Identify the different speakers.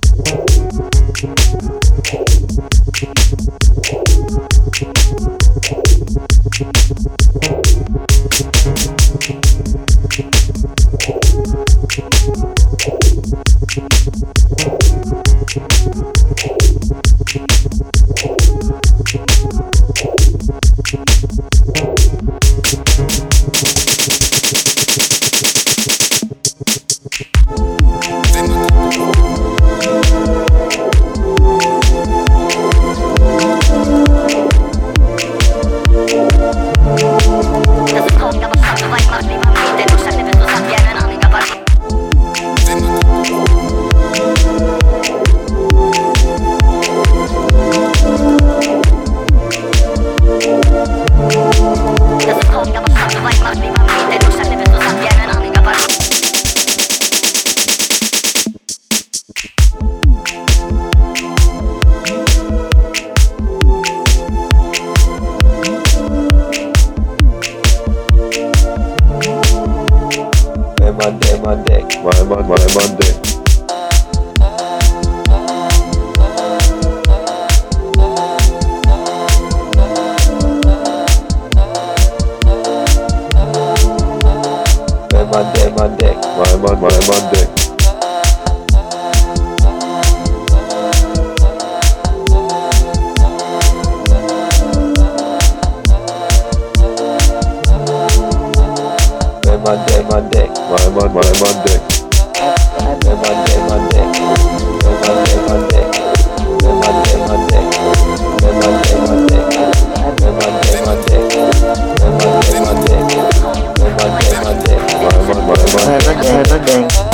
Speaker 1: Música dick, my dick, my my my dick. My dick, my dick, my dick. Monday. dick, my Monday, my Monday, dick. My my my my dick. My my my my dick. My my my my dick. My my my my dick. My my my my dick. My my my my dick. My my my my dick. My my my my my dick. My my my my
Speaker 2: dick.